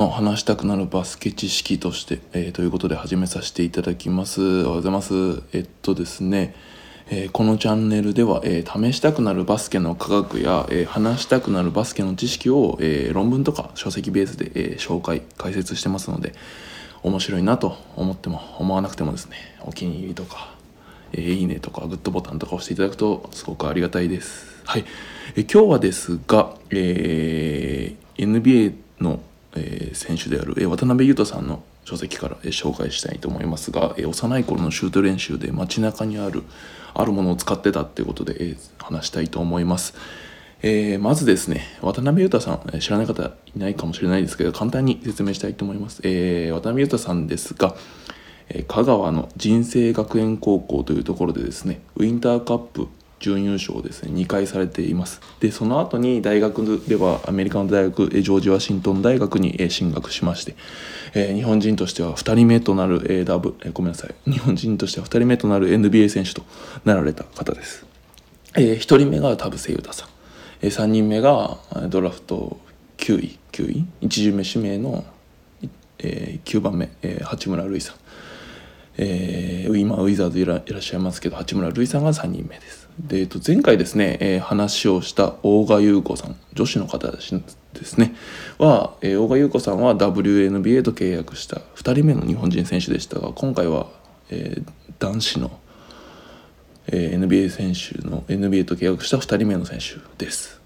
の話したくなるバスケ知識として、えーということで始めさせていただきます。おはようございます。えっとですね、えーこのチャンネルでは、えー試したくなるバスケの科学や、え話したくなるバスケの知識を、え論文とか書籍ベースで、え紹介、解説してますので、面白いなと思っても思わなくてもですね、お気に入りとか、えいいねとかグッドボタンとか押していただくとすごくありがたいです。はい。え今日はですが、えー NBA の、えー選手である、えー渡辺裕太さんの書籍から、えー紹介したいと思いますが、え幼い頃のシュート練習で街中にあるあるものを使ってたっていうことで、え話したいと思います。えまずですね、渡辺裕太さん、知らない方いないかもしれないですけど、簡単に説明したいと思います。えー渡辺裕太さんですが、え香川の人生学園高校というところでですねウィンターカップ準優勝をですね。2回されています。でその後に大学ではアメリカの大学ジョージ・ワシントン大学に進学しまして、えー日本人としては2人目となる、えーダブえーごめんなさい。日本人としては2人目となる NBA 選手となられた方です、えー1人目が田臥勇太さん、えー3人目がドラフト9位9位？1巡目指名の、えー9番目、えー八村塁さん。えー今ウィザーズいらっしゃいますけど八村塁さんが3人目です。で、えっと、前回ですね、えー話をした大賀優子さん女子の方ですねは、えー大賀優子さんは WNBA と契約した2人目の日本人選手でしたが今回は、えー男子の、えー NBA 選手の NBA と契約した2人目の選手です。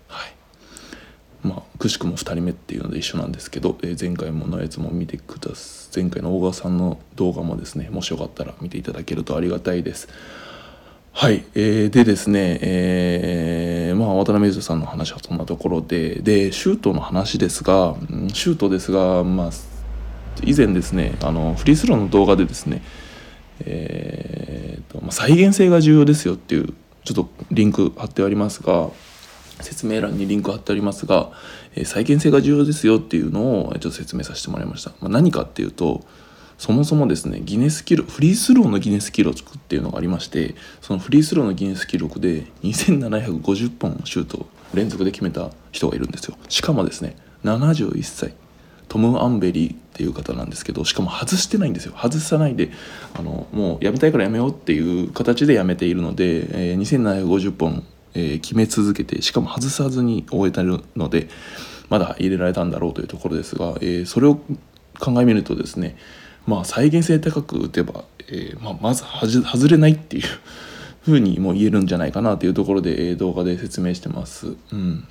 まあくしくも2人目っていうので一緒なんですけど、えー前回ものやつも見てください前回の大川さんの動画もですねもしよかったら見ていただけるとありがたいです。はい、えーでですね、えーまあ、渡辺裕太さんの話はそんなところででシュートの話ですがシュートですが、まあ、以前ですねあのフリースローの動画でですねえーとまあ、再現性が重要ですよっていうちょっとリンク貼ってありますが説明欄にリンク貼ってありますが、え再現性が重要ですよっていうのをちょっと説明させてもらいました、まあ、何かっていうとそもそもですねギネス記録フリースローのギネス記録っていうのがありましてそのフリースローのギネス記録で2750本シュート連続で決めた人がいるんですよ。しかもですね71歳トム・アンベリーっていう方なんですけどしかも外してないんですよ。外さないであのもうやめたいからやめようっていう形でやめているので、えー2750本、え決め続けてしかも外さずに終えてるのでまだ入れられたんだろうというところですが、えそれを考えみるとですねまあ再現性高く打てば、えまあ、まず外れないっていう ふうにも言えるんじゃないかなというところで、動画で説明してます。うん、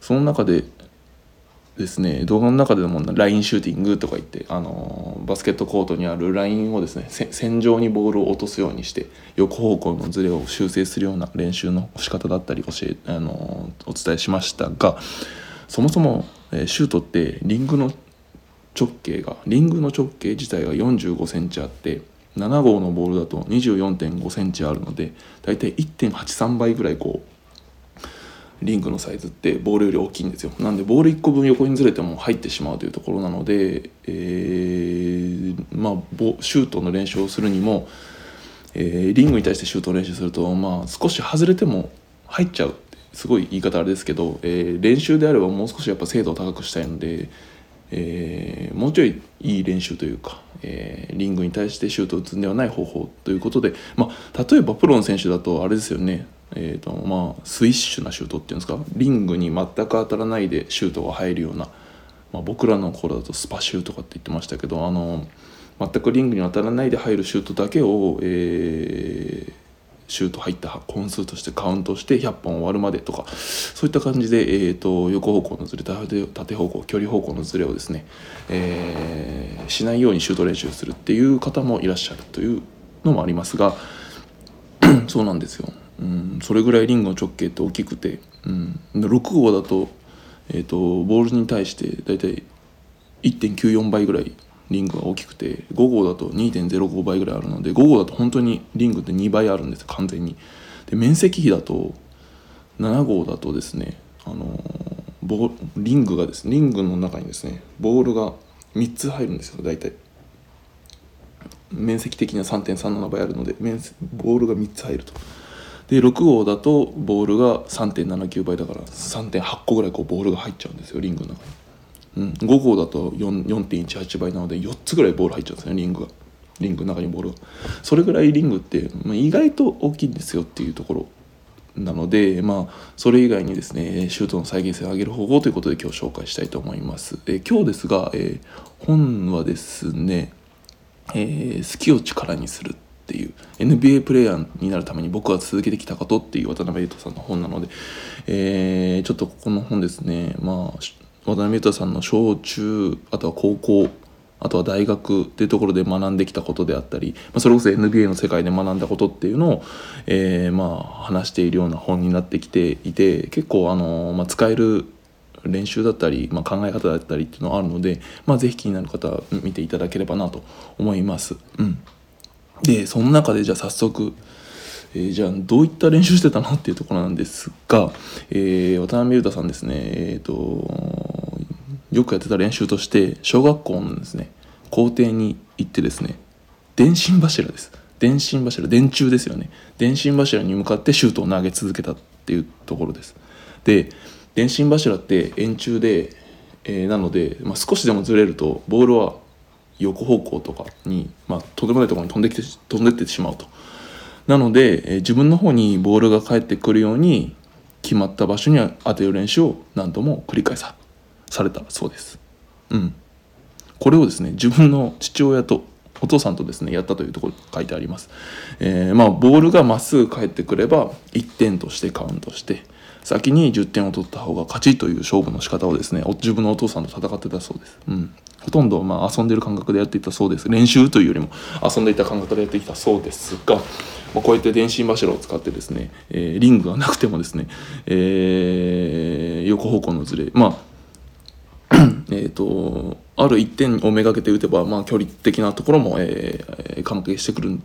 その中でですね動画の中でもラインシューティングとか言って、あのバスケットコートにあるラインをですね線上にボールを落とすようにして横方向のズレを修正するような練習の仕方だったり教え、あのお伝えしましたがそもそも、えシュートってリングの直径がリングの直径自体が4 5センチあって7号のボールだと2 4 5センチあるので大体1.83倍ぐらいこうリングのサイズってボールより大きいんですよ。なんでボール1個分横にずれても入ってしまうというところなので、えーまあ、シュートの練習をするにも、えーリングに対してシュートを練習すると、まあ、少し外れても入っちゃうってすごい言い方あれですけど、えー練習であればもう少しやっぱ精度を高くしたいので、えもうちょいいい練習というか、えリングに対してシュートを打つんではない方法ということで、まあ、例えばプロの選手だとあれですよね、えーとまあ、スイッシュなシュートっていうんですか？リングに全く当たらないでシュートが入るような、まあ、僕らの頃だとスパシューとかって言ってましたけどあの全くリングに当たらないで入るシュートだけを、えーシュート入った本数としてカウントして100本終わるまでとかそういった感じで、えー、と横方向のずれ縦方向距離方向のずれをですね、えーしないようにシュート練習するっていう方もいらっしゃるというのもありますが そうなんですよ、うん、それぐらいリングの直径って大きくて、うん、6号だと,、えー、とボールに対して大体1.94倍ぐらいリングが大きくて5号だと2.05倍ぐらいあるので5号だと本当にリングって2倍あるんです完全に。で面積比だと7号だとですねあのーボリングがですねリングの中にですねボールが3つ入るんですよ大体。面積的には3.37倍あるので面ボールが3つ入ると。で6号だとボールが3.79倍だから3.8個ぐらいこうボールが入っちゃうんですよリングの中に。うん、5号だと4.18倍なので4つぐらいボール入っちゃうんですねリングが。リングの中にボールが。それぐらいリングって、まあ、意外と大きいんですよっていうところなので、まあ、それ以外にですねシュートの再現性を上げる方法ということで今日紹介したいと思います。え今日ですが、えー、本はですね、えー、好きを力にする。っていう NBA プレーヤーになるために僕は続けてきたことっていう渡辺裕太さんの本なので、えー、ちょっとここの本ですね、まあ、渡辺裕太さんの小中あとは高校あとは大学っていうところで学んできたことであったり、まあ、それこそ NBA の世界で学んだことっていうのを、えー、まあ話しているような本になってきていて結構あの、まあ、使える練習だったり、まあ、考え方だったりっていうのがあるので、まあ、ぜひ気になる方は見ていただければなと思います。うん、でその中でじゃあ早速えー、じゃあどういった練習してたのっていうところなんですが、えー、渡辺裕太さんですね、えーとよくやってた練習として小学校のですね校庭に行ってですね電信柱です。電信柱電柱ですよね。電信柱に向かってシュートを投げ続けたっていうところです。で電信柱って円柱で、えー、なので、まあ、少しでもずれるとボールは横方向とかに、まあ、とんでもないところに飛んできて飛んでってしまうとなので、え、自分の方にボールが返ってくるように決まった場所に当てる練習を何度も繰り返さされたそうです。うん。これをですね、自分の父親とお父さんとですね、やったというところ書いてあります。えー、まあ、ボールがまっすぐ返ってくれば、1点としてカウントして、先に10点を取った方が勝ちという勝負の仕方をですね、自分のお父さんと戦ってたそうです。うん。ほとんどまあ遊んでる感覚でやっていたそうです。練習というよりも遊んでいた感覚でやっていたそうですが、まあ、こうやって電信柱を使ってですね、えー、リングがなくてもですね、えー、横方向のずれ、まあ、えーと、ある一点をめがけて打てば、まあ、距離的なところも、えー、関係してくる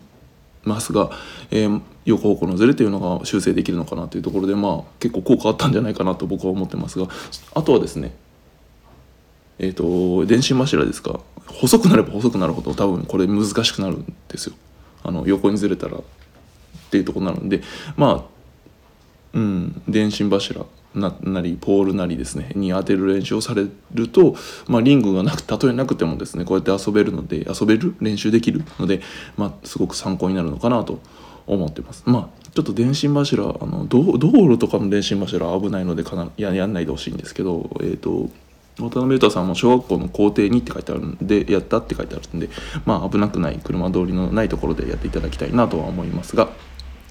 ますが、えー、横方向のズレというのが修正できるのかなというところで、まあ、結構効果あったんじゃないかなと僕は思ってますがあとはですねえーと、電信柱ですか。細くなれば細くなるほど多分これ難しくなるんですよ。あの横にずれたらっていうとこになるんでまあうん電信柱ななりポールなりですねに当てる練習をされると、まあ、リングがなくたとえなくてもですねこうやって遊べるので遊べる練習できるので、まあ、すごく参考になるのかなと思ってます。まあちょっと電信柱あの道路とかの電信柱は危ないのでかなややんないでほしいんですけど、えーと、渡辺裕太さんも小学校の校庭にって書いてあるんでやったって書いてあるんでまあ危なくない車通りのないところでやっていただきたいなとは思いますが。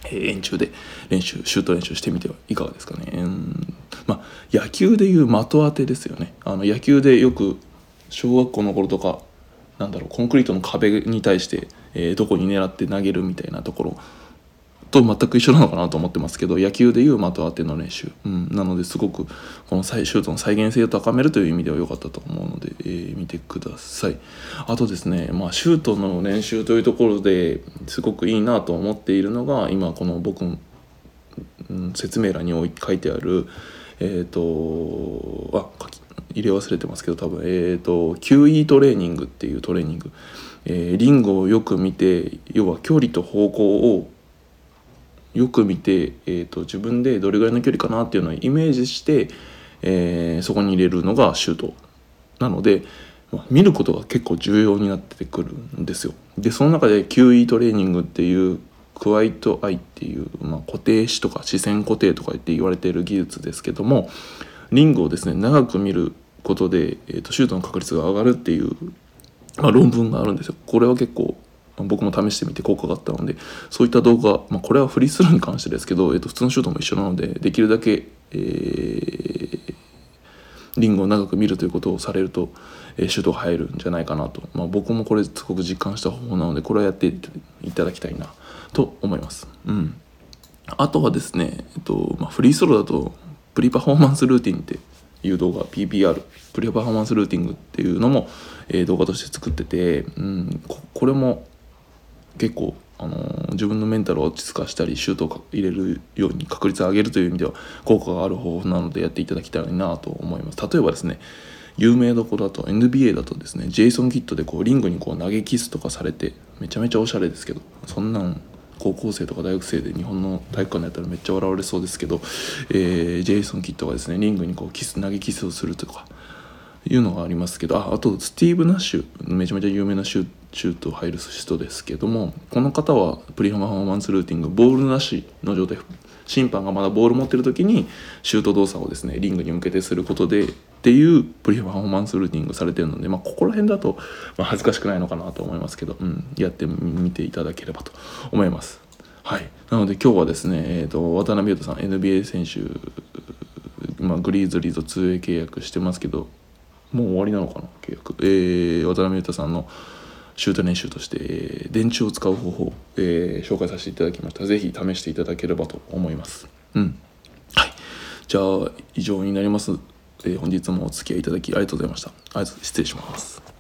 え円柱で練習シュート練習してみてはいかがですかね、うん。まあ、野球でいう的当てですよね。あの野球でよく小学校の頃とかなんだろうコンクリートの壁に対して、えー、どこに狙って投げるみたいなところと全く一緒なのかなと思ってますけど野球でいう的当ての練習、うん、なのですごくこのシュートの再現性を高めるという意味では良かったと思うので、えー、見てください。あとですね、まあ、シュートの練習というところですごくいいなと思っているのが今この僕の、うん、説明欄に書いてあるえっ、ー、とあ入れ忘れてますけど多分えっ、ー、と QE トレーニングっていうトレーニング、えー、リングをよく見て要は距離と方向をよく見て、えーと、自分でどれぐらいの距離かなっていうのをイメージして、えー、そこに入れるのがシュートなので、見ることが結構重要になってくるんですよ。でその中で QE トレーニングっていうクワイトアイっていう、まあ、固定視とか視線固定とかって言われている技術ですけどもリングをですね長く見ることで、えーとシュートの確率が上がるっていう、まあ、論文があるんですよ。これは結構僕も試してみて効果があったのでそういった動画、まあ、これはフリースルーに関してですけど、えー、と普通のシュートも一緒なのでできるだけ、えー、リングを長く見るということをされると、えー、シュートが入るんじゃないかなと、まあ、僕もこれすごく実感した方法なのでこれはやっていただきたいなと思います。うん、あとはですね、えっとまあ、フリースローだとプリパフォーマンスルーティンっていう動画 PPR プリパフォーマンスルーティングっていうのも、えー、動画として作ってて、うん、これも結構、あのー、自分のメンタルを落ち着かしたりシュートを入れるように確率を上げるという意味では効果がある方法なのでやっていただきたいなと思います。例えばですね有名どころだと NBA だとですねジェイソン・キッドでこうリングにこう投げキスとかされてめちゃめちゃおしゃれですけどそんなん高校生とか大学生で日本の体育館でやったらめっちゃ笑われそうですけど、えー、ジェイソン・キッドがですねリングにこうキス投げキスをするとかいうのがありますけどああとスティーブ・ナッシュめちゃめちゃ有名なシュシュートを入る人ですけどもこの方は pre-performance routine ボールなしの状態審判がまだボール持ってる時にシュート動作をですねリングに向けてすることでっていうプリフォーマンスルーティングされてるので、まあ、ここら辺だと、まあ、恥ずかしくないのかなと思いますけど、うん、やってみていただければと思います。はい、なので今日はですね、えーと、渡辺裕太さん NBA 選手、まあ、グリーズリーと 2way 契約してますけどもう終わりなのかな契約、えー、渡辺裕太さんのシュート練習として、電池を使う方法、えー、紹介させていただきました。ぜひ試していただければと思います。うん。はい。じゃあ、以上になります。えー、本日もお付き合いいただきありがとうございました。ありがとう失礼します。